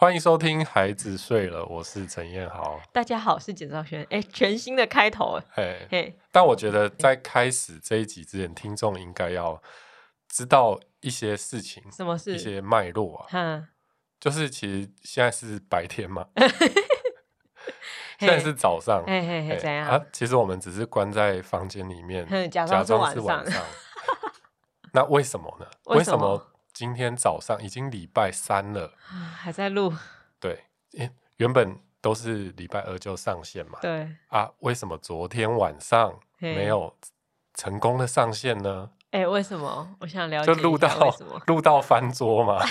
欢迎收听《孩子睡了》，我是陈彦豪。大家好，我是简兆轩。哎，全新的开头，哎，嘿。但我觉得在开始这一集之前，听众应该要知道一些事情，什么事？一些脉络啊。嗯，就是其实现在是白天嘛，现在是早上。嘿嘿嘿，怎样啊？其实我们只是关在房间里面，假装是。晚上 那为什么呢？为什么？今天早上已经礼拜三了，还在录。对，原本都是礼拜二就上线嘛。对啊，为什么昨天晚上没有成功的上线呢？哎，为什么？我想了解。就录到录到翻桌嘛，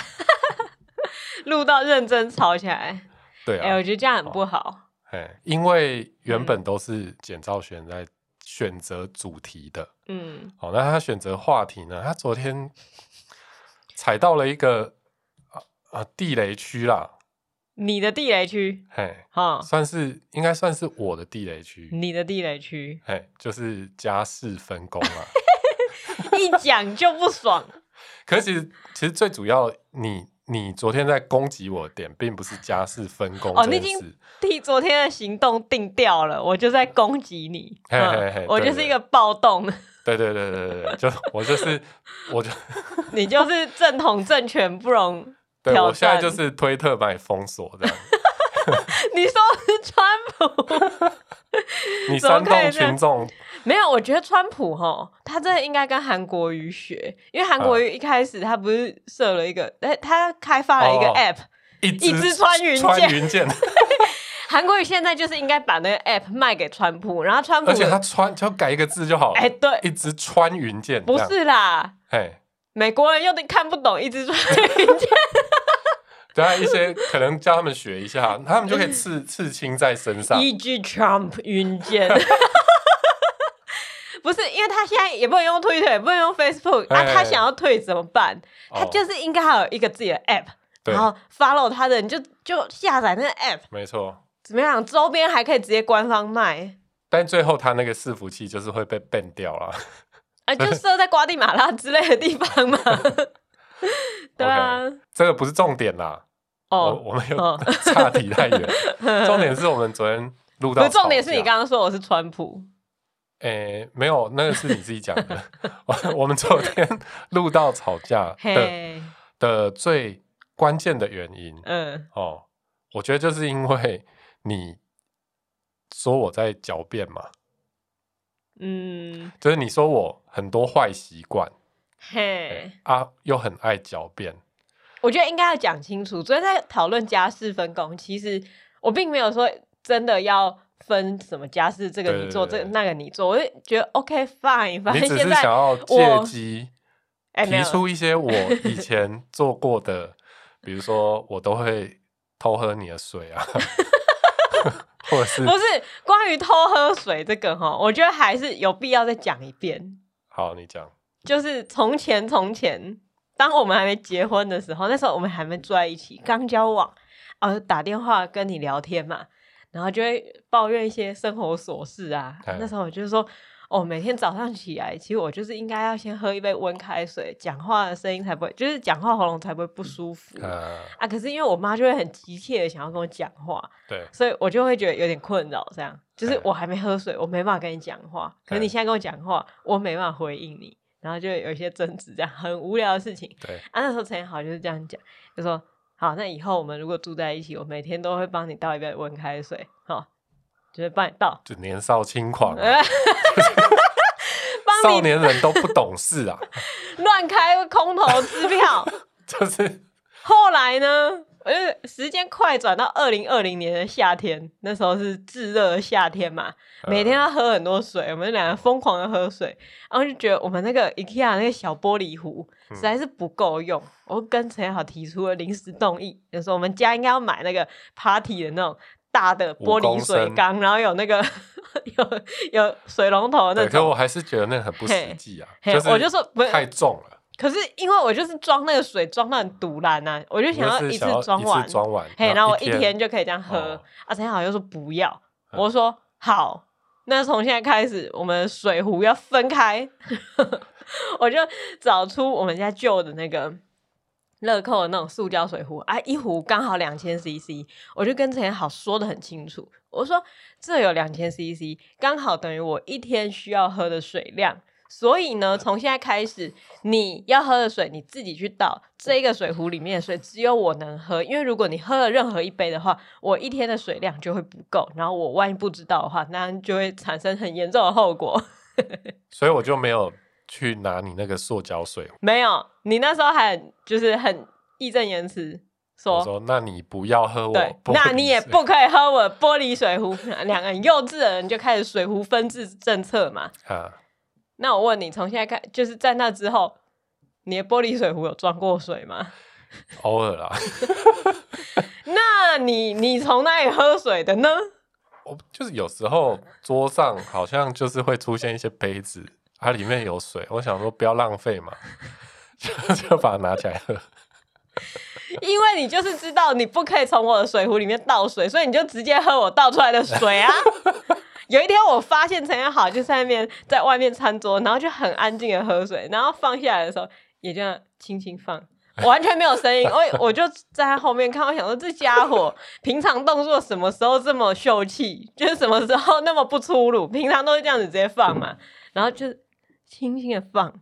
录到认真吵起来。对啊，哎，我觉得这样很不好。哎，因为原本都是简兆轩在选择主题的。嗯。好，那他选择话题呢？他昨天。踩到了一个啊啊地雷区啦！你的地雷区，嘿，哈，算是应该算是我的地雷区。你的地雷区，嘿，就是家事分工啊，一讲就不爽。可是其实其实最主要，你你昨天在攻击我的点，并不是家事分工哦，你已经替昨天的行动定调了，我就在攻击你，嘿嘿嘿，我就是一个暴动。对对对对对，就我就是，我就 你就是正统政权不容。对，我现在就是推特把你封锁这样。你说是川普？你煽动群众？没有，我觉得川普哈，他真的应该跟韩国瑜学，因为韩国瑜一开始他不是设了一个，哎、嗯，他开发了一个 app，哦，一支穿云箭。韩国瑜现在就是应该把那个 app 卖给川普，然后川普，而且他穿就改一个字就好了。哎、欸，对，一支穿云箭，不是啦。哎，美国人又得看不懂一支穿云箭。对啊，一些可能叫他们学一下，他们就可以刺 刺青在身上。一句 Trump 云箭。不是，因为他现在也不能用 Twitter，也不能用 Facebook，那、啊、他想要退怎么办？他就是应该还有一个自己的 app，、哦、然后 follow 他的你就就下载那个 app。没错。怎么样？周边还可以直接官方卖，但最后他那个伺服器就是会被 ban 掉了。啊，就设在瓜地马拉之类的地方嘛。对啊，okay, 这个不是重点啦。哦、oh,，我们又 差题太远。Oh. 重点是我们昨天录到，重点是你刚刚说我是川普。诶、欸，没有，那个是你自己讲的。我们昨天录到吵架的、hey. 的最关键的原因，嗯，哦，我觉得就是因为。你说我在狡辩嘛？嗯，就是你说我很多坏习惯，嘿啊，又很爱狡辩。我觉得应该要讲清楚。昨天在讨论家事分工，其实我并没有说真的要分什么家事，这个你做，这个那个你做。我就觉得 OK fine，反正现在你只是想要借机提出一些我以前做过的，比如说我都会偷喝你的水啊。不是关于偷喝水这个哈，我觉得还是有必要再讲一遍。好，你讲。就是从前从前，当我们还没结婚的时候，那时候我们还没住在一起，刚交往，呃，打电话跟你聊天嘛，然后就会抱怨一些生活琐事啊。那时候我就是说。哦，每天早上起来，其实我就是应该要先喝一杯温开水，讲话的声音才不会，就是讲话喉咙才不会不舒服。嗯、啊，可是因为我妈就会很急切的想要跟我讲话，对，所以我就会觉得有点困扰。这样，就是我还没喝水，我没办法跟你讲话。可是你现在跟我讲话，我没办法回应你，然后就有一些争执，这样很无聊的事情。对，啊，那时候陈好就是这样讲，就说好，那以后我们如果住在一起，我每天都会帮你倒一杯温开水，好，就是帮你倒。就年少轻狂、啊。少年人都不懂事啊，乱开空头支票。就是后来呢，呃，时间快转到二零二零年的夏天，那时候是炙热的夏天嘛，每天要喝很多水，我们两个疯狂的喝水，然后就觉得我们那个 IKEA 那个小玻璃壶实在是不够用，嗯、我跟陈好提出了临时动议，就说我们家应该要买那个 party 的那种。大的玻璃水缸，然后有那个有有水龙头那种。可我还是觉得那很不实际啊，就是我就说不太重了。可是因为我就是装那个水装到很赌烂呐，我就想要一次装完，装完，嘿，然后我一天就可以这样喝。哦、啊，陈好又说不要，嗯、我说好，那从现在开始，我们的水壶要分开。我就找出我们家旧的那个乐扣的那种塑胶水壶啊，一壶刚好两千 CC，我就跟陈好说得很清楚，我说这有两千 CC，刚好等于我一天需要喝的水量。所以呢，从现在开始，你要喝的水你自己去倒。这个水壶里面的水只有我能喝，因为如果你喝了任何一杯的话，我一天的水量就会不够。然后我万一不知道的话，那就会产生很严重的后果。所以我就没有去拿你那个塑胶水壶。没有，你那时候还就是很义正言辞说：“说那你不要喝我，对，那你也不可以喝我玻璃水壶。”两个很幼稚的人就开始水壶分治政策嘛。啊那我问你，从现在开，就是在那之后，你的玻璃水壶有装过水吗？偶尔啦。那你你从哪里喝水的呢？我就是有时候桌上好像就是会出现一些杯子，它里面有水，我想说不要浪费嘛，就 就把它拿起来喝。因为你就是知道你不可以从我的水壶里面倒水，所以你就直接喝我倒出来的水啊。有一天我发现陈彦豪就在那边在外面餐桌，然后就很安静的喝水，然后放下来的时候也这样轻轻放，完全没有声音。我我就在他后面看，我想说这家伙平常动作什么时候这么秀气，就是什么时候那么不粗鲁，平常都是这样子直接放嘛，然后就轻轻的放，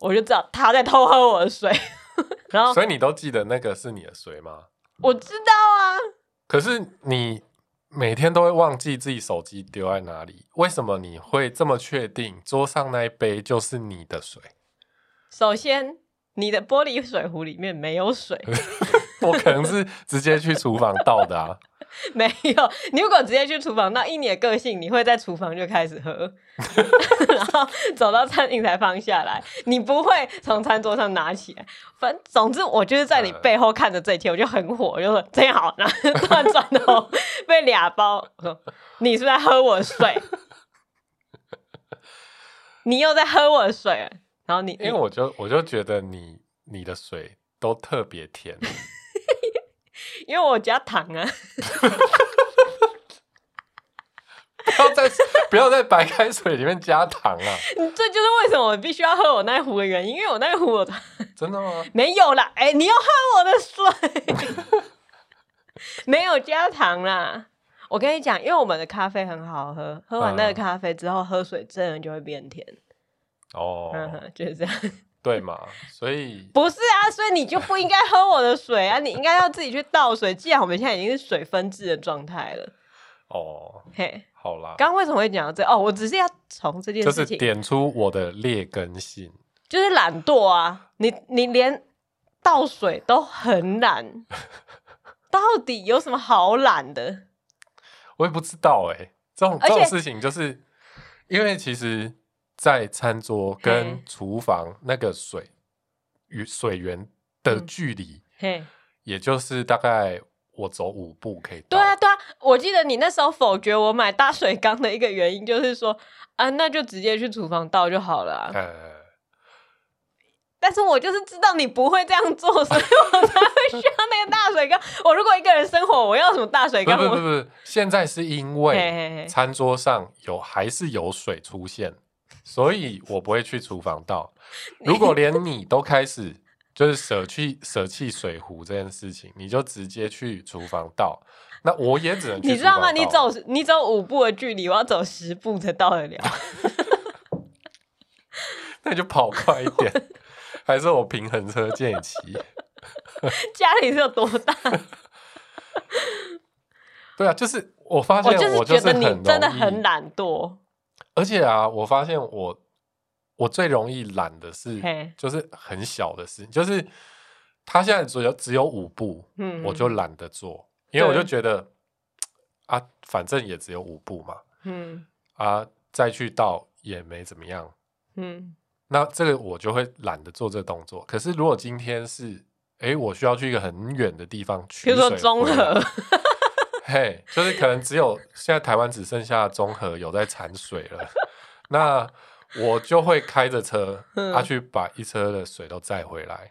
我就知道他在偷喝我的水。然后，所以你都记得那个是你的水吗？我知道啊。可是你。每天都会忘记自己手机丢在哪里，为什么你会这么确定桌上那一杯就是你的水？首先，你的玻璃水壶里面没有水，我可能是直接去厨房倒的啊。没有，你如果直接去厨房，那以你的个性，你会在厨房就开始喝，然后走到餐厅才放下来，你不会从餐桌上拿起来。反正总之，我就是在你背后看着这一切，我就很火，我就说真好，然后突然转头被俩包，我说你是不是在喝我的水？你又在喝我的水，然后你因为我就我就觉得你你的水都特别甜。因为我加糖啊 不要在不要在白开水里面加糖啊！这就是为什么我必须要喝我那一壶的原因，因为我那一壶我 真的吗？没有啦，哎、欸，你要喝我的水，没有加糖啦。我跟你讲，因为我们的咖啡很好喝，喝完那个咖啡之后，喝水真的就会变甜。哦，就是这样。对嘛，所以不是啊，所以你就不应该喝我的水啊，你应该要自己去倒水。既然我们现在已经是水分制的状态了，哦，嘿，好啦。刚刚为什么会讲到这？哦，我只是要从这件事情就是点出我的劣根性，就是懒惰啊。你你连倒水都很懒，到底有什么好懒的？我也不知道哎、欸，这种这种事情就是因为其实。在餐桌跟厨房那个水与水源的距离，也就是大概我走五步可以到。对啊，对啊，我记得你那时候否决我买大水缸的一个原因，就是说啊，那就直接去厨房倒就好了啊。但是我就是知道你不会这样做，所以我才会需要那个大水缸。我如果一个人生活，我要什么大水缸？不不不不，现在是因为餐桌上有还是有水出现。所以我不会去厨房倒。如果连你都开始就是舍弃舍弃水壶这件事情，你就直接去厨房倒，那我也只能。你知道吗？你走你走五步的距离，我要走十步才到得了。那你就跑快一点，还是我平衡车借你骑？家里是有多大？对啊，就是我发现我就是觉得你真的很懒惰。而且啊，我发现我我最容易懒的是，就是很小的事，就是他现在只有只有五步，嗯，我就懒得做，因为我就觉得啊，反正也只有五步嘛，嗯，啊，再去倒也没怎么样，嗯，那这个我就会懒得做这个动作。可是如果今天是，哎，我需要去一个很远的地方取水，比如说中和。嘿就是可能只有现在台湾只剩下中和有在产水了，那我就会开着车，他去把一车的水都载回来。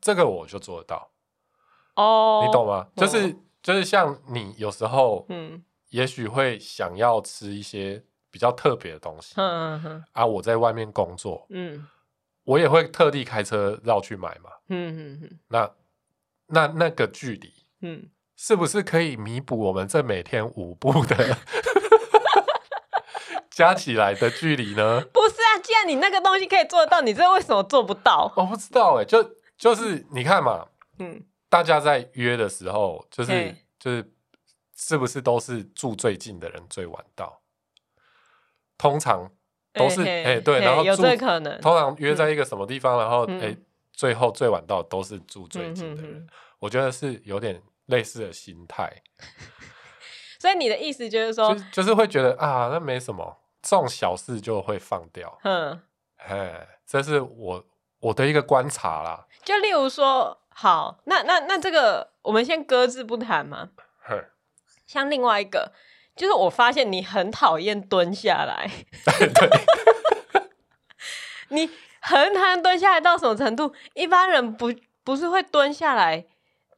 这个我就做得到。哦，你懂吗？就是就是像你有时候，嗯，也许会想要吃一些比较特别的东西。啊，我在外面工作，嗯，我也会特地开车绕去买嘛。嗯嗯嗯。那那那个距离，嗯，是不是可以弥补我们这每天五步的 加起来的距离呢？不是啊，既然你那个东西可以做得到，你这为什么做不到？我不知道哎、欸，就就是你看嘛，嗯，大家在约的时候，就是就是是不是都是住最近的人最晚到？通常。都是哎、欸，对，然后有这可能。通常约在一个什么地方，嗯、然后哎、欸，最后最晚到都是住最近的人。嗯、哼哼我觉得是有点类似的心态。所以你的意思就是说，就，就是会觉得啊，那没什么，这种小事就会放掉。嗯，哎，这是我我的一个观察啦。就例如说，好，那那那这个我们先搁置不谈嘛。嘿像另外一个。就是我发现你很讨厌蹲下来，对，你很讨厌蹲下来到什么程度？一般人不不是会蹲下来，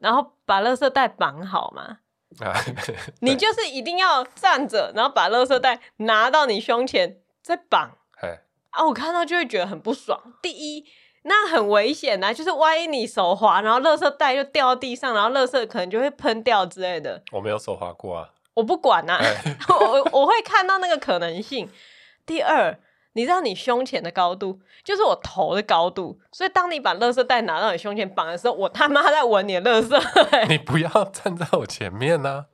然后把垃圾袋绑好吗？你就是一定要站着，然后把垃圾袋拿到你胸前再绑。啊，我看到就会觉得很不爽。第一，那很危险啊，就是万一你手滑，然后垃圾袋就掉到地上，然后垃圾可能就会喷掉之类的。我没有手滑过啊。我不管呐、啊，欸、我我会看到那个可能性。第二，你知道你胸前的高度就是我头的高度，所以当你把垃圾袋拿到你胸前绑的时候，我他妈在闻你的垃圾、欸。你不要站在我前面 呢、啊。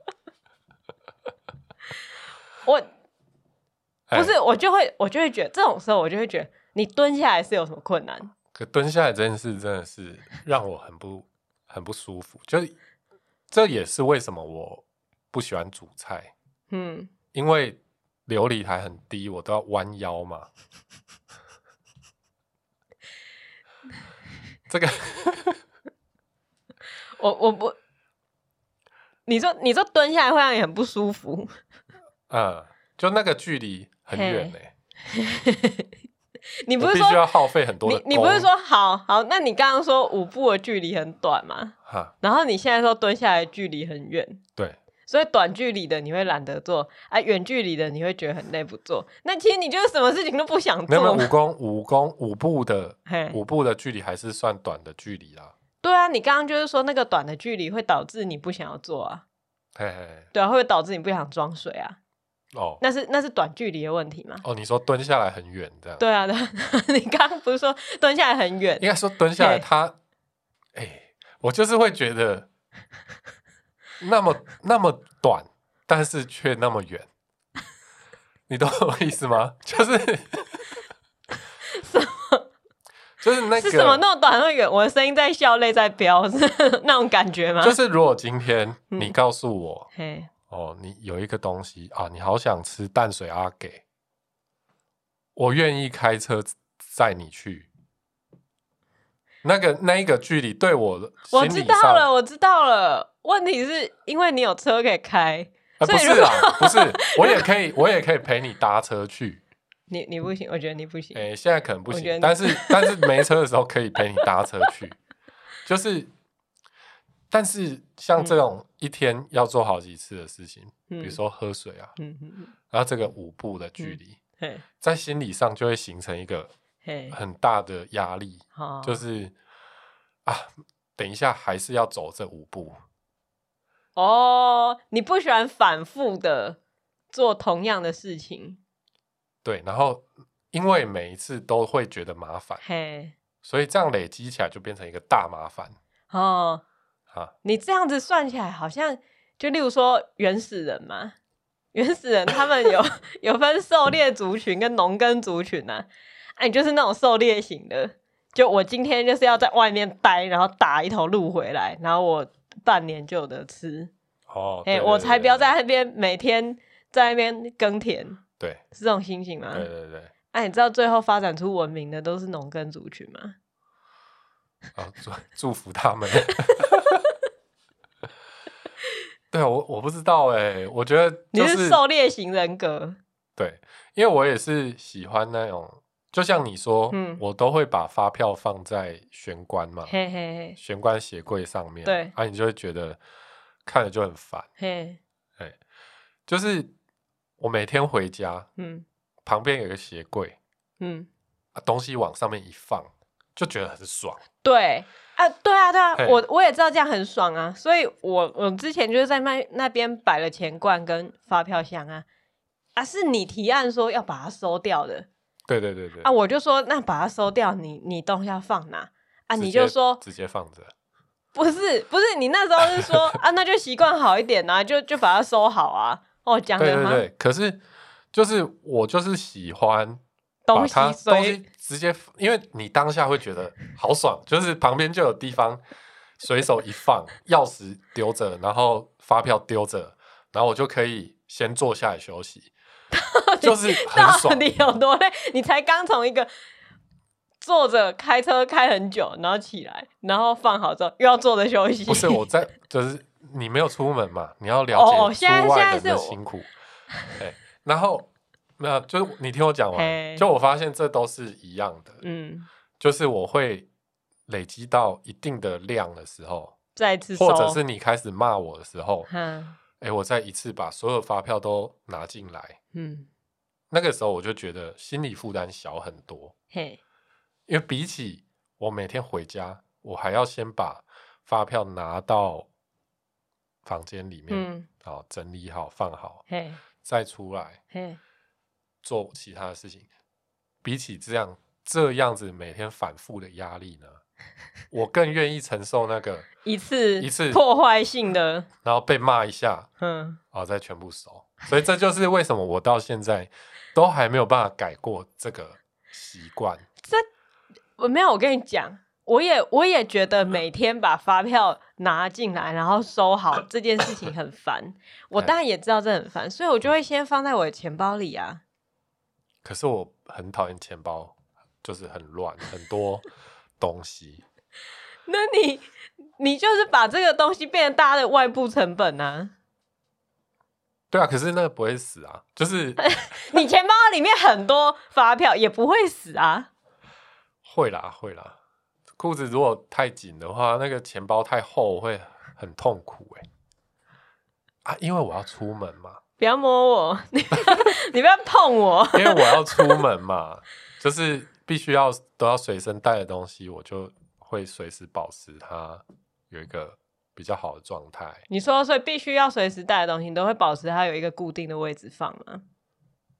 我不是，我就会我就会觉得这种时候，我就会觉得你蹲下来是有什么困难？可蹲下来这件事真的是让我很不很不舒服，就这也是为什么我。不喜欢煮菜，嗯，因为流理台很低，我都要弯腰嘛。这个 我我不，你说你说蹲下来会让你很不舒服，嗯，就那个距离很远呢。你不是说需要耗费很多的？你你不是说好好？那你刚刚说五步的距离很短吗？哈，然后你现在说蹲下来距离很远，对。所以短距离的你会懒得做，啊，远距离的你会觉得很累不做。那其实你就是什么事情都不想做。没有，没有五公五公五步的 五步的距离还是算短的距离啦。对啊，你刚刚就是说那个短的距离会导致你不想要做啊。嘿嘿。对啊，会不会导致你不想装水啊？哦，那是那是短距离的问题吗？哦，你说蹲下来很远这样。对啊，对，你刚刚不是说蹲下来很远？应该说蹲下来它，哎、欸，我就是会觉得。那么那么短，但是却那么远，你懂我意思吗？就是 什么？就是那个是什么那么短那么远？我的声音在笑，泪在飙，是 那种感觉吗？就是如果今天你告诉我，嗯、哦，你有一个东西啊，你好想吃淡水阿给，我愿意开车载你去。那个那一个距离对我的，我知道了，我知道了。问题是因为你有车可以开，呃、不是啊，不是，我也可以，我也可以陪你搭车去。你你不行，我觉得你不行。哎、欸，现在可能不行，但是 但是没车的时候可以陪你搭车去。就是，但是像这种一天要做好几次的事情，嗯、比如说喝水啊，嗯嗯嗯、然后这个五步的距离，嗯、在心理上就会形成一个很大的压力，就。是啊，等一下还是要走这五步。哦，你不喜欢反复的做同样的事情，对，然后因为每一次都会觉得麻烦，嘿，所以这样累积起来就变成一个大麻烦。哦，啊，你这样子算起来好像，就例如说原始人嘛，原始人他们有 有分狩猎族群跟农耕族群啊，哎、啊，你就是那种狩猎型的，就我今天就是要在外面待，然后打一头鹿回来，然后我。半年就有得吃哦，哎、欸，我才不要在那边每天在那边耕田，对，是这种心情吗？对对对。哎、啊，你知道最后发展出文明的都是农耕族群吗？啊，祝祝福他们。对啊，我我不知道哎、欸，我觉得、就是、你是狩猎型人格。对，因为我也是喜欢那种。就像你说，嗯、我都会把发票放在玄关嘛，嘿嘿嘿，玄关鞋柜上面，对，啊，你就会觉得看着就很烦，嘿，哎，就是我每天回家，嗯，旁边有个鞋柜，嗯，啊，东西往上面一放，就觉得很爽。对啊，对啊，对啊，我我也知道这样很爽啊，所以我我之前就是在那那边摆了钱罐跟发票箱啊，啊，是你提案说要把它收掉的。对对对对。啊，我就说那把它收掉，你你东西要放哪？啊，你就说直接放着。不是不是，你那时候是说啊，那就习惯好一点啊，就就把它收好啊。哦，讲的吗？对对对，可是就是我就是喜欢把它东西，东西直接，因为你当下会觉得好爽，就是旁边就有地方随手一放，钥匙丢着，然后发票丢着，然后我就可以先坐下来休息，就是很 爽。你有多累？你才刚从一个。坐着开车开很久，然后起来，然后放好之后又要坐着休息。不是我在，就是你没有出门嘛，你要了解出外人的辛苦。对，然后没有，就是你听我讲完，就我发现这都是一样的。嗯，就是我会累积到一定的量的时候，再次，或者是你开始骂我的时候，嗯，哎，我再一次把所有发票都拿进来，嗯，那个时候我就觉得心理负担小很多。嘿。因为比起我每天回家，我还要先把发票拿到房间里面，嗯，好整理好放好，嘿，再出来，嘿，做其他的事情。比起这样这样子每天反复的压力呢，我更愿意承受那个一次一次破坏性的，然后被骂一下，嗯，然后再全部收。所以这就是为什么我到现在都还没有办法改过这个习惯。这我没有，我跟你讲，我也我也觉得每天把发票拿进来，然后收好这件事情很烦。我 当然也知道这很烦，所以我就会先放在我的钱包里啊。可是我很讨厌钱包，就是很乱，很多东西。那你你就是把这个东西变成大家的外部成本啊？对啊，可是那个不会死啊，就是 你钱包里面很多发票也不会死啊。会啦，会啦。裤子如果太紧的话，那个钱包太厚会很痛苦哎。啊，因为我要出门嘛。不要摸我，你不要，你不要碰我。因为我要出门嘛，就是必须要都要随身带的东西，我就会随时保持它有一个比较好的状态。你说，所以必须要随时带的东西，你都会保持它有一个固定的位置放吗？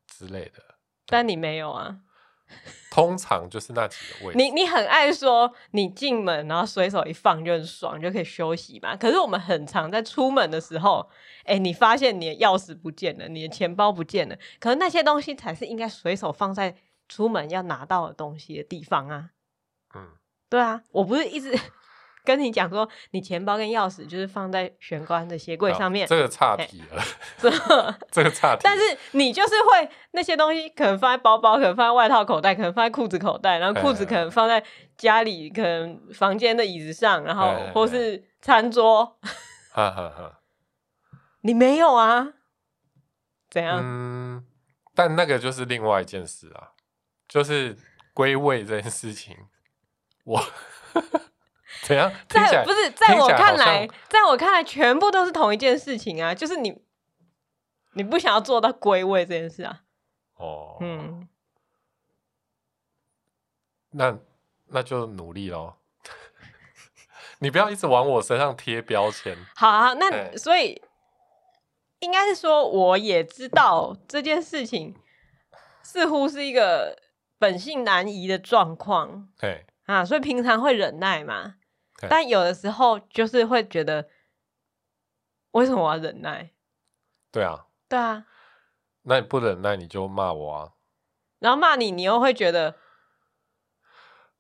之类的。但你没有啊。通常就是那几个位置。你你很爱说，你进门然后随手一放就很爽，就可以休息嘛。可是我们很常在出门的时候，哎、欸，你发现你的钥匙不见了，你的钱包不见了，可是那些东西才是应该随手放在出门要拿到的东西的地方啊。嗯，对啊，我不是一直。跟你讲说，你钱包跟钥匙就是放在玄关的鞋柜上面。这个差题了，这个差题。但是你就是会那些东西，可能放在包包，可能放在外套口袋，可能放在裤子口袋，然后裤子可能放在家里，可能房间的椅子上，然后或是餐桌。哈哈哈。你没有啊？怎样？嗯，但那个就是另外一件事啊，就是归位这件事情，我。怎样？在不是在我看来，在我看来，全部都是同一件事情啊！就是你，你不想要做到归位这件事啊？哦，嗯，那那就努力喽。你不要一直往我身上贴标签。好啊，那所以应该是说，我也知道这件事情似乎是一个本性难移的状况。对啊，所以平常会忍耐嘛。但有的时候就是会觉得，为什么我要忍耐？对啊，对啊，那你不忍耐你就骂我啊，然后骂你，你又会觉得，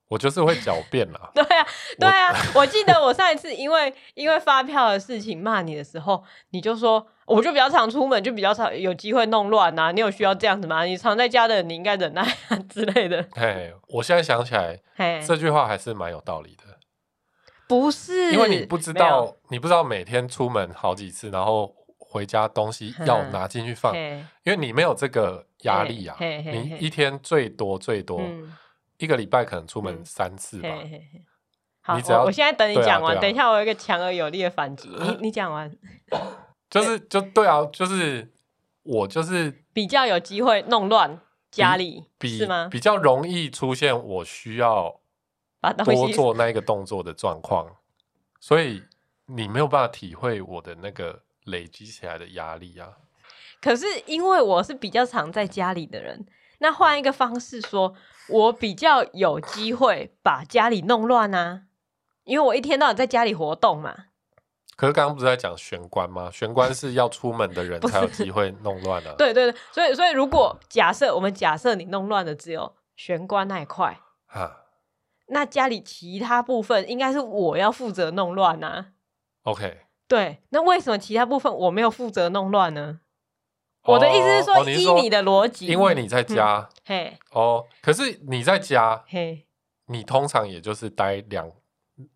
我就是会狡辩啦。对啊，对啊，我记得我上一次因为因为发票的事情骂你的时候，你就说，我就比较常出门，就比较常有机会弄乱啊。你有需要这样子吗？你常在家的人，你应该忍耐啊 之类的。嘿，我现在想起来，嘿，这句话还是蛮有道理的。不是，因为你不知道，你不知道每天出门好几次，然后回家东西要拿进去放，因为你没有这个压力啊。你一天最多最多一个礼拜可能出门三次吧。好，我我现在等你讲完，等一下我有一个强而有力的反击。你 你讲完，就是就对啊，就是我就是比较有机会弄乱家里，是吗？比较容易出现我需要。多做那一个动作的状况，所以你没有办法体会我的那个累积起来的压力啊。可是因为我是比较常在家里的人，那换一个方式说，我比较有机会把家里弄乱啊，因为我一天到晚在家里活动嘛。可是刚刚不是在讲玄关吗？玄关是要出门的人才有机会弄乱的。对对对，所以所以如果假设我们假设你弄乱的只有玄关那一块，哈，那家里其他部分应该是我要负责弄乱啊。OK，对，那为什么其他部分我没有负责弄乱呢？哦、我的意思是说，哦、依你的逻辑，因为你在家，嗯、嘿，哦，可是你在家，嘿，你通常也就是待两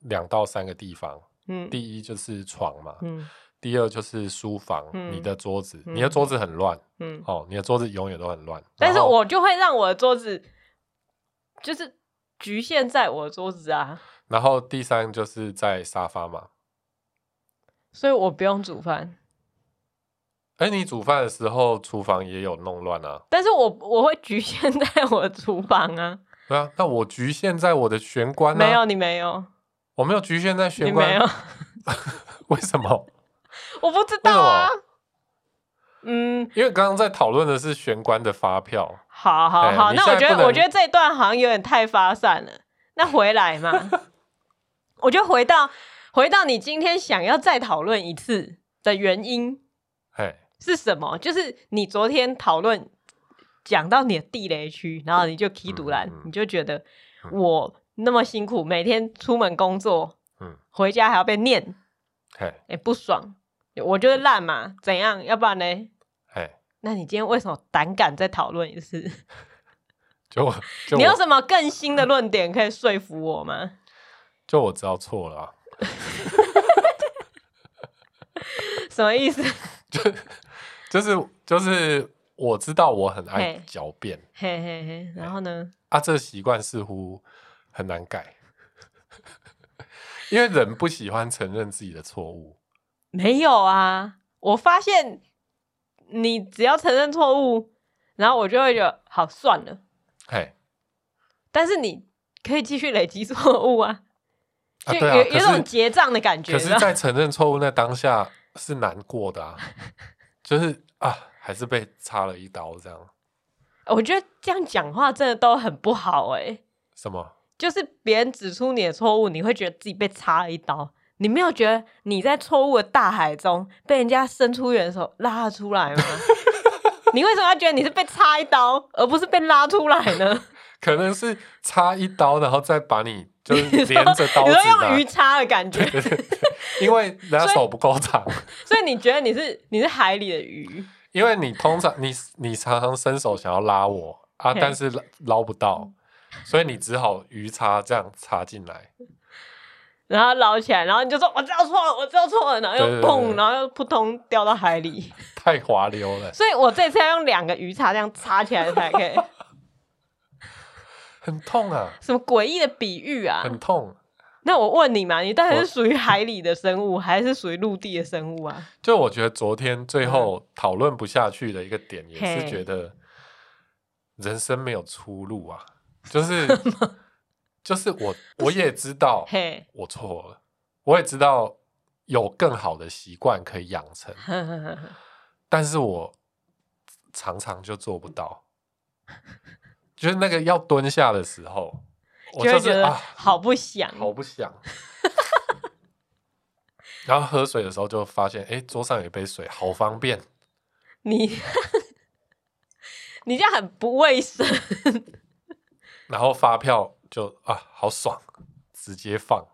两到三个地方。嗯，第一就是床嘛，嗯，第二就是书房，嗯、你的桌子，嗯、你的桌子很乱，嗯，哦，你的桌子永远都很乱，但是我就会让我的桌子就是局限在我的桌子啊。然后第三就是在沙发嘛，所以我不用煮饭。哎，你煮饭的时候厨房也有弄乱啊？但是我我会局限在我的厨房啊。对啊，那我局限在我的玄关啊？没有，你没有。我没有局限在玄关，没有 为什么？我不知道啊。嗯，因为刚刚在讨论的是玄关的发票。好好好，那我觉得我觉得这一段好像有点太发散了。那回来嘛，我就回到回到你今天想要再讨论一次的原因，是什么？就是你昨天讨论讲到你的地雷区，然后你就起赌烂，你就觉得我。那么辛苦，每天出门工作，嗯，回家还要被念，哎嘿、欸，不爽，我就是烂嘛，怎样？要不然呢？嘿那你今天为什么胆敢再讨论一次？就，就你有什么更新的 论点可以说服我吗？就我知道错了，啊，什么意思？就就是就是我知道我很爱狡辩，嘿嘿嘿，然后呢？啊，这个习惯似乎。很难改，因为人不喜欢承认自己的错误。没有啊，我发现你只要承认错误，然后我就会觉得好算了。嘿，但是你可以继续累积错误啊，就有、有种结账的感觉。可是，在承认错误那当下是难过的啊，就是啊，还是被插了一刀这样。我觉得这样讲话真的都很不好哎、欸。什么？就是别人指出你的错误，你会觉得自己被插了一刀。你没有觉得你在错误的大海中被人家伸出援手拉出来吗？你为什么要觉得你是被插一刀，而不是被拉出来呢？可能是插一刀，然后再把你就是连着刀子，你说用鱼叉的感觉，对对对，因为人家手不够长，所以你觉得你是你是海里的鱼？因为你通常你你常常伸手想要拉我啊，但是捞不到。所以你只好鱼叉这样插进来，然后捞起来，然后你就说：“我知道错了，我知道错了。”然后又砰，然后又扑通掉到海里，太滑溜了。所以我这次要用两个鱼叉这样插起来才可以。很痛啊！什么诡异的比喻啊？很痛。那我问你嘛，你到底是属于海里的生物，我还是属于陆地的生物啊？就我觉得昨天最后讨论不下去的一个点，也是觉得人生没有出路啊。就是 就是我我也知道，我错了，我也知道有更好的习惯可以养成，但是我常常就做不到，就是那个要蹲下的时候，我就是觉得好不想，好不想，然后喝水的时候就发现，哎，桌上有一杯水，好方便。你 你这样很不卫生。然后发票就啊，好爽，直接放。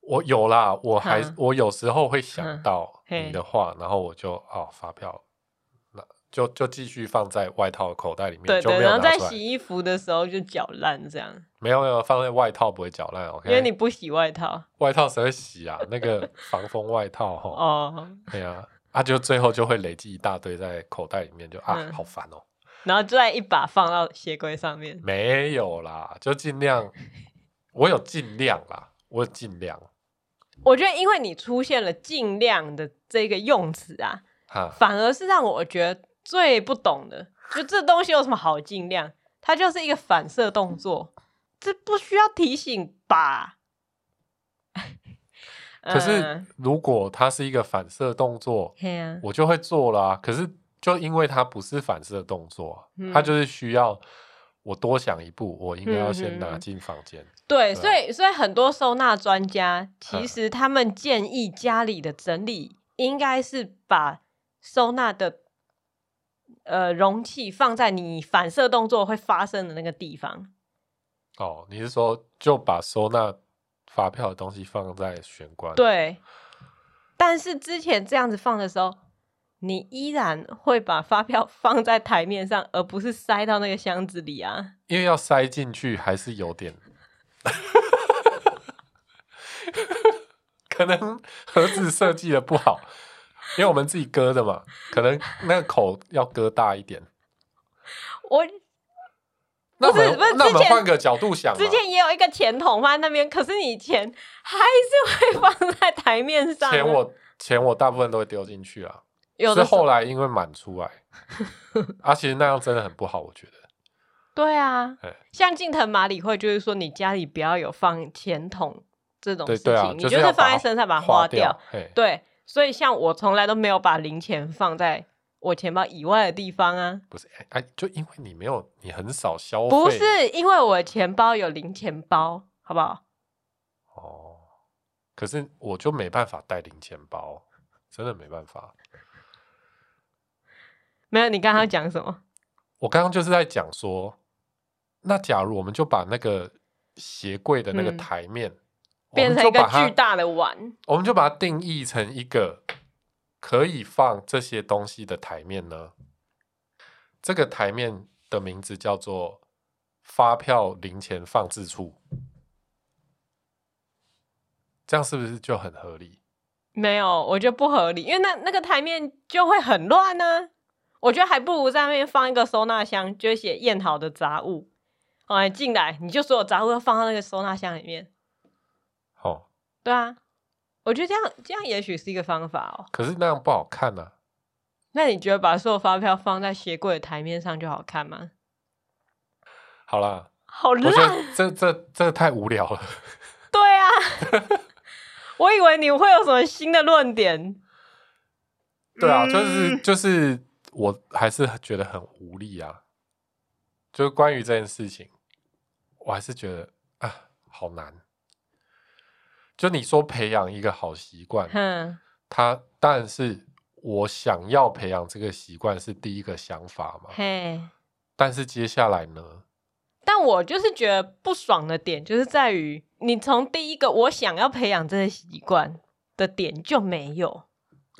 我有啦，我还、嗯、我有时候会想到你的话，嗯、然后我就哦，发票，那就就继续放在外套口袋里面，对然后在洗衣服的时候就搅烂这样。没有没有，放在外套不会搅烂，OK？因为你不洗外套，外套谁会洗啊？那个防风外套 哈。哦，对啊，啊，就最后就会累积一大堆在口袋里面，就啊，嗯、好烦哦。然后再一把放到鞋柜上面，没有啦，就尽量，我有尽量啦，我有尽量。我觉得，因为你出现了“尽量”的这个用词啊，反而是让我觉得最不懂的，就这东西有什么好尽量？它就是一个反射动作，这不需要提醒吧？可是如果它是一个反射动作，嗯、我就会做啦啊。可是就因为它不是反射动作，嗯、它就是需要我多想一步，我应该要先拿进房间。嗯、对，对所以所以很多收纳专家其实他们建议家里的整理应该是把收纳的。呃，容器放在你反射动作会发生的那个地方。哦，你是说就把收纳发票的东西放在玄关？对。但是之前这样子放的时候，你依然会把发票 放在台面上，而不是塞到那个箱子里啊。因为要塞进去还是有点，可能盒子设计的不好。因为我们自己割的嘛，可能那个口要割大一点。我那我们那我们换个角度想，之前也有一个钱筒放在那边，可是你钱还是会 放在台面上。钱我钱我大部分都会丢进去啊，是后来因为满出来，啊，其实那样真的很不好，我觉得。对啊，像近藤麻里惠就是说，你家里不要有放钱筒这种事情，你就是放在身上把它花掉，掉对。所以，像我从来都没有把零钱放在我钱包以外的地方啊。不是，哎，就因为你没有，你很少消费。不是，因为我钱包有零钱包，好不好？哦，可是我就没办法带零钱包，真的没办法。没有，你刚刚讲什么？我刚刚就是在讲说，那假如我们就把那个鞋柜的那个台面。嗯变成一个巨大的碗，我们就把它定义成一个可以放这些东西的台面呢。这个台面的名字叫做发票零钱放置处，这样是不是就很合理？没有，我觉得不合理，因为那那个台面就会很乱呢。我觉得还不如在那边放一个收纳箱，就写验好的杂物，好，进来你就所有杂物都放到那个收纳箱里面。哦，对啊，我觉得这样这样也许是一个方法哦。可是那样不好看呢、啊。那你觉得把所有发票放在鞋柜的台面上就好看吗？好啦，好烂，这这这太无聊了。对啊，我以为你会有什么新的论点。对啊，就是就是，我还是觉得很无力啊。就是关于这件事情，我还是觉得啊，好难。就你说培养一个好习惯，嗯，他当然是我想要培养这个习惯是第一个想法嘛，嘿，但是接下来呢？但我就是觉得不爽的点，就是在于你从第一个我想要培养这个习惯的点就没有，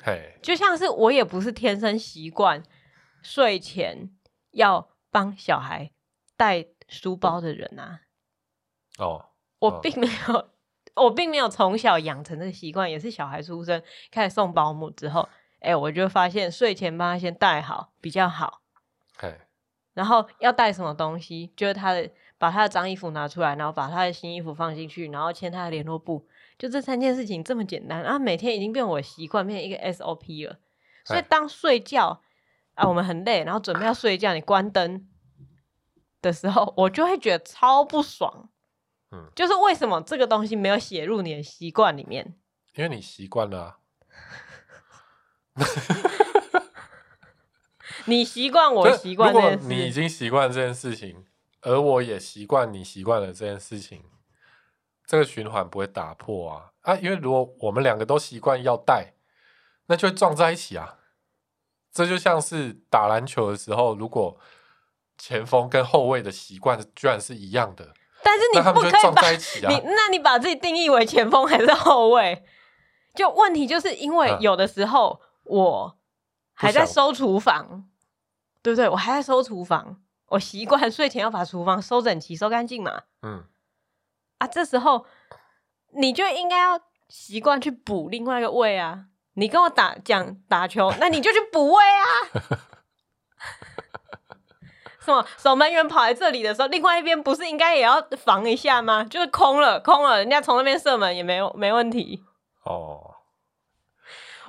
嘿，就像是我也不是天生习惯睡前要帮小孩带书包的人啊，哦，我并没有。我并没有从小养成这个习惯，也是小孩出生开始送保姆之后，哎、欸，我就发现睡前帮他先带好比较好。Okay. 然后要带什么东西，就是他的把他的脏衣服拿出来，然后把他的新衣服放进去，然后签他的联络簿，就这三件事情这么简单。然后每天已经变我的习惯，变成一个 SOP 了。所以当睡觉啊，我们很累，然后准备要睡觉，你关灯的时候，我就会觉得超不爽。嗯，就是为什么这个东西没有写入你的习惯里面？因为你习惯了啊。你习惯，我习惯。如果你已经习惯这件事情，而我也习惯你习惯了这件事情，这个循环不会打破啊啊！因为如果我们两个都习惯要带，那就会撞在一起啊。这就像是打篮球的时候，如果前锋跟后卫的习惯居然是一样的。但是你不可以把啊、你，那你把自己定义为前锋还是后卫？就问题就是因为有的时候我还在收厨房，对不对？我还在收厨房，我习惯睡前要把厨房收整齐、收干净嘛。嗯，啊，这时候你就应该要习惯去补另外一个位啊。你跟我打讲打球，那你就去补位啊。什么守门员跑来这里的时候，另外一边不是应该也要防一下吗？就是空了，空了，人家从那边射门也没有没问题。哦，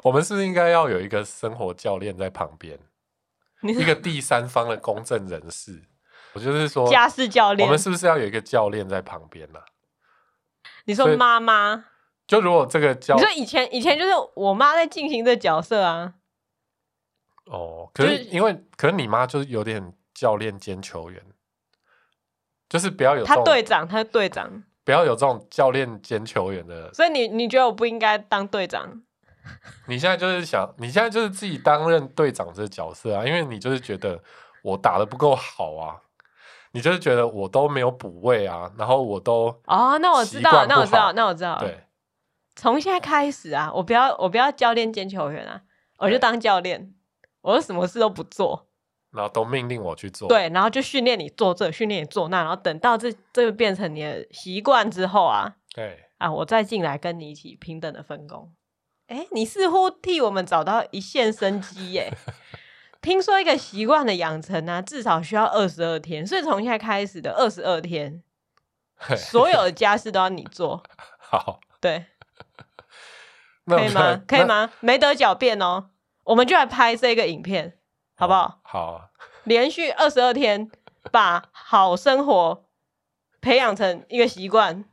我们是不是应该要有一个生活教练在旁边，一个第三方的公正人士，我就是说家事教练，我们是不是要有一个教练在旁边呢、啊？你说妈妈？就如果这个教，你说以前以前就是我妈在进行这角色啊。哦，可是因为、就是、可是你妈就是有点教练兼球员，就是不要有他队长，他是队长，不要有这种教练兼球员的。所以你你觉得我不应该当队长？你现在就是想，你现在就是自己担任队长这个角色啊，因为你就是觉得我打的不够好啊，你就是觉得我都没有补位啊，然后我都哦，那我知道，那我知道，那我知道，对，从现在开始啊，我不要我不要教练兼球员啊，我就当教练。我什么事都不做，然后都命令我去做。对，然后就训练你做这，训练你做那，然后等到这这个变成你的习惯之后啊，对啊，我再进来跟你一起平等的分工。哎，你似乎替我们找到一线生机耶！听说一个习惯的养成呢、啊，至少需要二十二天，所以从现在开始的二十二天，所有的家事都要你做。好，对，可以吗？可以吗？没得狡辩哦。我们就来拍这个影片，好不好？哦、好、啊，连续二十二天，把好生活培养成一个习惯。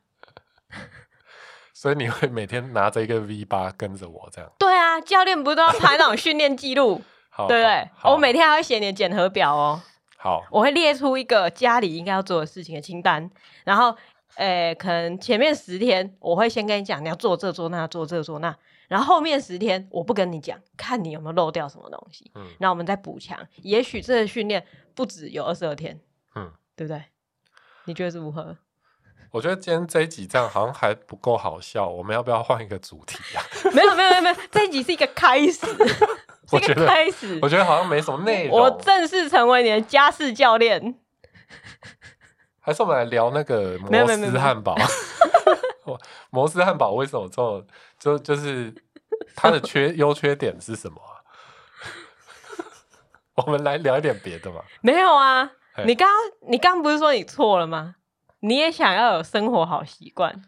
所以你会每天拿着一个 V 八跟着我这样？对啊，教练不都要拍那种训练记录？对不对？我每天还会写你的检核表哦。好，我会列出一个家里应该要做的事情的清单，然后，诶，可能前面十天我会先跟你讲，你要做这做那，做这做那。然后后面十天我不跟你讲，看你有没有漏掉什么东西，嗯，那我们再补强。也许这个训练不止有二十二天，嗯，对不对？你觉得如何？我觉得今天这一集这样好像还不够好笑，我们要不要换一个主题 呀？没有没有没有没有，这一集是一个开始，我觉得开始，我觉得好像没什么内容。我正式成为你的家事教练，还是我们来聊那个摩斯汉堡？摩斯汉堡为什么这么就就是它的缺优缺点是什么啊？我们来聊一点别的嘛。没有啊，你刚刚你刚刚不是说你错了吗？你也想要有生活好习惯，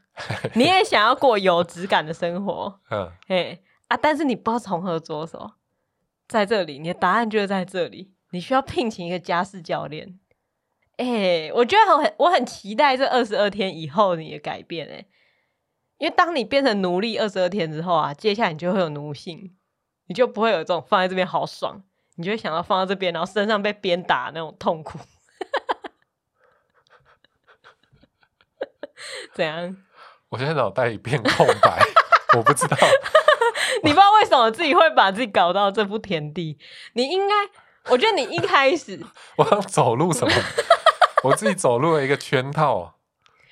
你也想要过有质感的生活。嗯，嘿啊，但是你不知道从何着手，在这里，你的答案就是在这里。你需要聘请一个家事教练。哎、我觉得我很我很期待这二十二天以后你的改变哎、因为当你变成奴隶二十二天之后啊，接下来你就会有奴性，你就不会有这种放在这边好爽，你就会想要放在这边，然后身上被鞭打那种痛苦。怎样？我现在脑袋一片空白，我不知道。你不知道为什么自己会把自己搞到这步田地？你应该，我觉得你一开始，我要走路什么？我自己走路了一个圈套。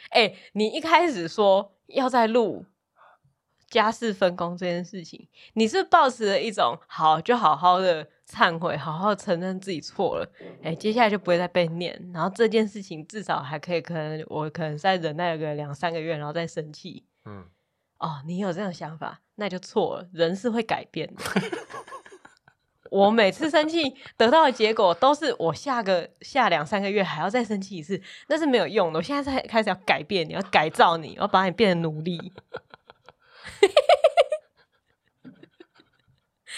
哎、欸，你一开始说。要在录家事分工这件事情，你是抱持了一种好就好好的忏悔，好好承认自己错了，哎、欸，接下来就不会再被念，然后这件事情至少还可以，可能我可能再忍耐个两三个月，然后再生气。嗯，哦，你有这种想法，那就错了，人是会改变的。我每次生气得到的结果都是我下个下两三个月还要再生气一次，那是没有用的。我现在才开始要改变你，要改造你，我要把你变成奴隶。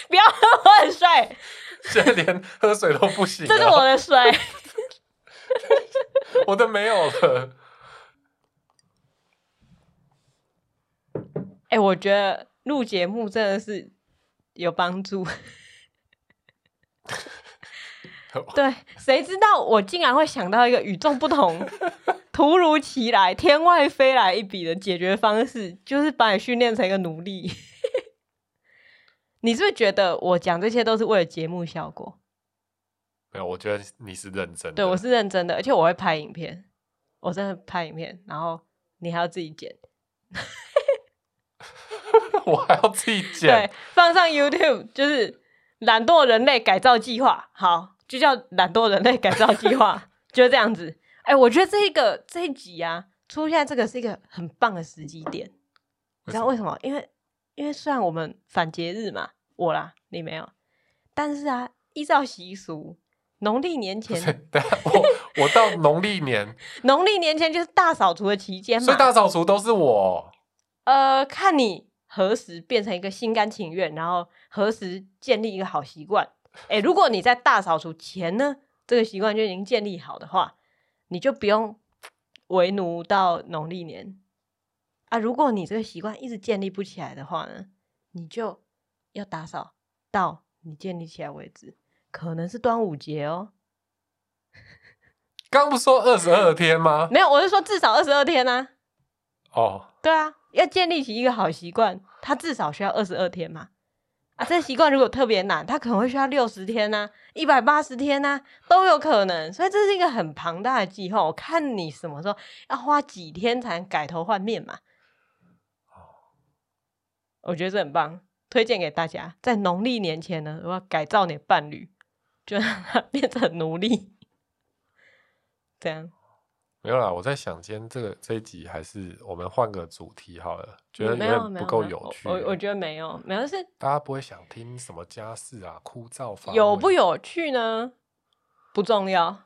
不要喝，我很帅。现在连喝水都不行。这是我的水，我的没有了。哎、欸，我觉得录节目真的是有帮助。对，谁知道我竟然会想到一个与众不同、突如其来、天外飞来一笔的解决方式，就是把你训练成一个奴隶。你是不是觉得我讲这些都是为了节目效果？没有，我觉得你是认真的。对，我是认真的，而且我会拍影片，我真的拍影片，然后你还要自己剪。我还要自己剪，对，放上 YouTube 就是。懒惰人类改造计划，好，就叫懒惰人类改造计划，就这样子。哎、欸，我觉得这一个这一集啊，出现这个是一个很棒的时机点。你知道为什么？因为因为虽然我们反节日嘛，我啦，你没有，但是啊，依照习俗，农历年前，对，我 我到农历年，农历年前就是大扫除的期间嘛，所以大扫除都是我。呃，看你。何时变成一个心甘情愿，然后何时建立一个好习惯？诶，如果你在大扫除前呢，这个习惯就已经建立好的话，你就不用 为奴到农历年啊。如果你这个习惯一直建立不起来的话呢，你就要打扫到你建立起来为止，可能是端午节哦。刚不说二十二天吗？没有，我是说至少二十二天啊。哦，对啊，要建立起一个好习惯，它至少需要二十二天嘛。啊，这习惯如果特别难，它可能会需要六十天呐、啊，一百八十天呐、啊，都有可能。所以这是一个很庞大的计划，我看你什么时候要花几天才能改头换面嘛。我觉得这很棒，推荐给大家，在农历年前呢，我要改造你的伴侣，就让他变成奴隶，这样。没有啦，我在想，今天这个这一集还是我们换个主题好了，觉得有点不够有趣。我我觉得没有，没有是大家不会想听什么家事啊，枯燥乏。有不有趣呢？不重要，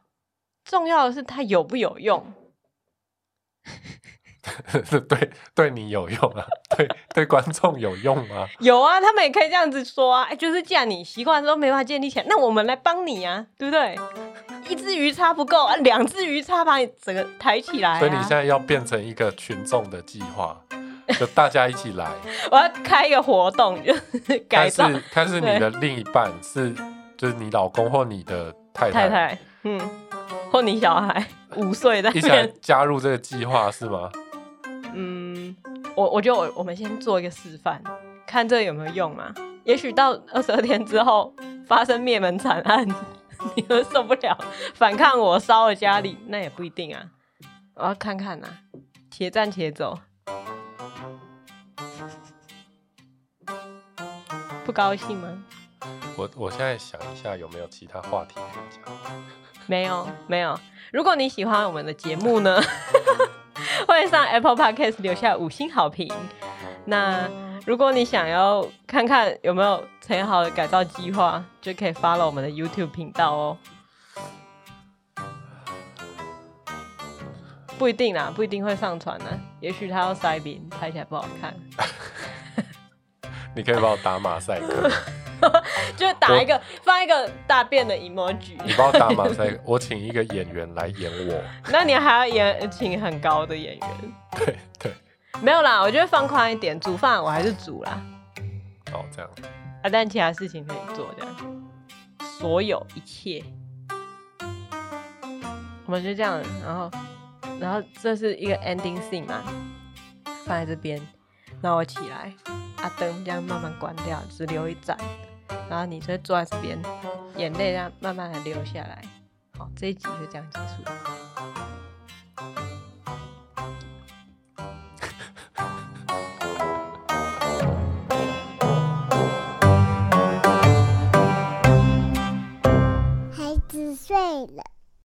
重要的是它有不有用。对，对你有用啊？对对，观众有用吗？有啊，他们也可以这样子说啊。哎就是既然你习惯都没法建立起来，那我们来帮你啊，对不对？一只鱼叉不够啊，两只鱼叉把你整个抬起来啊。所以你现在要变成一个群众的计划，就大家一起来。我要开一个活动，就 是改造。看是你的另一半是，就是你老公或你的太太，太太，嗯，或你小孩五岁的，一起来加入这个计划是吗？嗯，我我觉得我我们先做一个示范，看这个有没有用嘛？也许到二十二天之后发生灭门惨案。你们受不了，反抗我烧了家里，那也不一定啊。我要看看呐、啊，且战且走。不高兴吗？我我现在想一下有没有其他话题可以讲。没有没有。如果你喜欢我们的节目呢，欢迎上 Apple Podcast 留下五星好评。那。如果你想要看看有没有很好的改造计划，就可以 follow 我们的 YouTube 频道哦。不一定啦，不一定会上传呢。也许他要塞饼，拍起来不好看。你可以帮我打马赛克，就打一个放一个大便的 emoji。你帮我打马赛克，我请一个演员来演我。那你还要演请很高的演员？对对。没有啦，我觉得放宽一点，煮饭我还是煮啦。哦，这样。啊，但其他事情可以做，这样。所有一切，我们就这样，然后，然后这是一个 ending scene 嘛，放在这边，然后我起来，啊灯这样慢慢关掉，只留一盏，然后你就坐在这边，眼泪这样慢慢的流下来。好，这一集就这样结束。睡了。